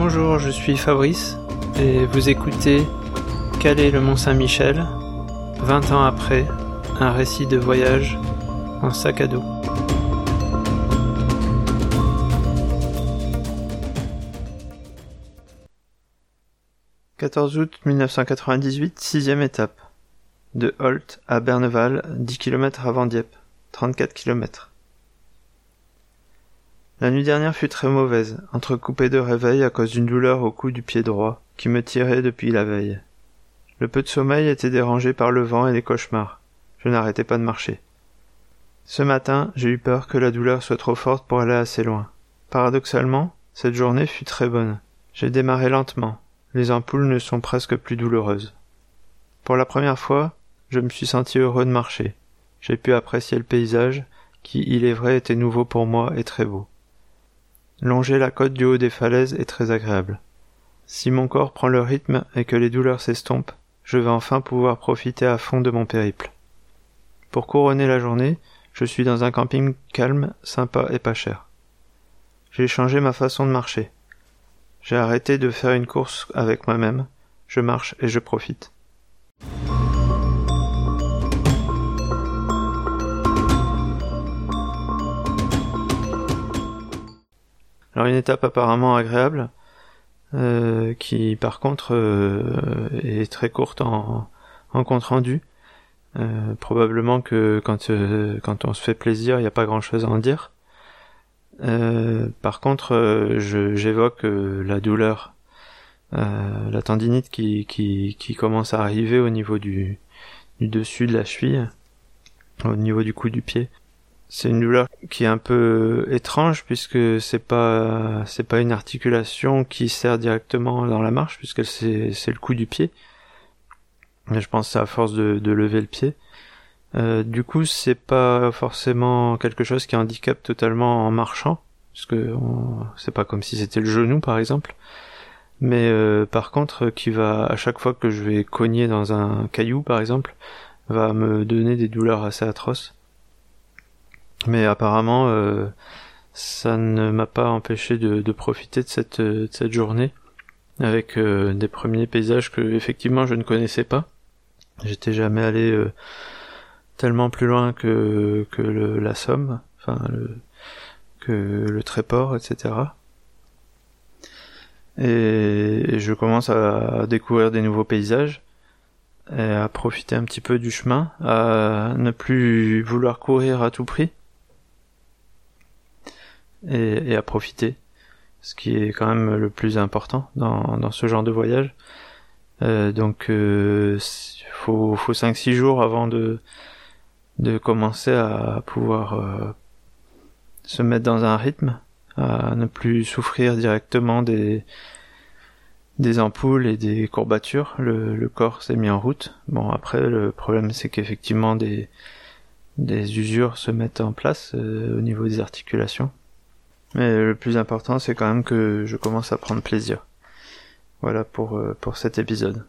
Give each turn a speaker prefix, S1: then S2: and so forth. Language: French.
S1: Bonjour, je suis Fabrice et vous écoutez Calais le Mont-Saint-Michel, 20 ans après, un récit de voyage en sac à dos. « 14 août 1998, sixième étape. De Holt à Berneval, 10 km avant Dieppe, 34 km. La nuit dernière fut très mauvaise, entrecoupée de réveil à cause d'une douleur au cou du pied droit, qui me tirait depuis la veille. Le peu de sommeil était dérangé par le vent et les cauchemars. Je n'arrêtais pas de marcher. Ce matin, j'ai eu peur que la douleur soit trop forte pour aller assez loin. Paradoxalement, cette journée fut très bonne. J'ai démarré lentement. Les ampoules ne sont presque plus douloureuses. Pour la première fois, je me suis senti heureux de marcher. J'ai pu apprécier le paysage, qui, il est vrai, était nouveau pour moi et très beau. Longer la côte du haut des falaises est très agréable. Si mon corps prend le rythme et que les douleurs s'estompent, je vais enfin pouvoir profiter à fond de mon périple. Pour couronner la journée, je suis dans un camping calme, sympa et pas cher. J'ai changé ma façon de marcher. J'ai arrêté de faire une course avec moi-même, je marche et je profite. Alors une étape apparemment agréable, euh, qui par contre euh, est très courte en, compte rendu. Euh, probablement que quand on se fait plaisir, il n'y a pas grand chose à en dire. par contre, j'évoque la douleur, la tendinite qui commence à arriver au niveau du, du dessus de la cheville, au niveau du cou du pied. C'est une douleur qui est un peu étrange puisque c'est pas c'est pas une articulation qui sert directement dans la marche puisque c'est c'est le coup du pied. Mais je pense c'est à force de, de lever le pied. Euh, du coup, c'est pas forcément quelque chose qui handicape totalement en marchant, puisque c'est pas comme si c'était le genou par exemple. Mais euh, par contre, qui va à chaque fois que je vais cogner dans un caillou par exemple, va me donner des douleurs assez atroces. Mais apparemment, euh, ça ne m'a pas empêché de, profiter de cette, de cette journée avec euh, des premiers paysages que effectivement je ne connaissais pas. J'étais jamais allé euh, tellement plus loin que, le, la Somme, enfin que le Tréport, etc. Et, je commence à, à, découvrir des nouveaux paysages, et à profiter un petit peu du chemin, à ne plus vouloir courir à tout prix, et, à profiter, ce qui est quand même le plus important dans, ce genre de voyage. Euh, donc euh, faut faut 5 6 jours avant de de commencer à pouvoir euh, se mettre dans un rythme, à ne plus souffrir directement des des ampoules et des courbatures. Le, le corps s'est mis en route. Bon après le problème c'est qu'effectivement des des usures se mettent en place au niveau des articulations. Mais le plus important, c'est quand même que je commence à prendre plaisir. Voilà pour, euh, pour cet épisode.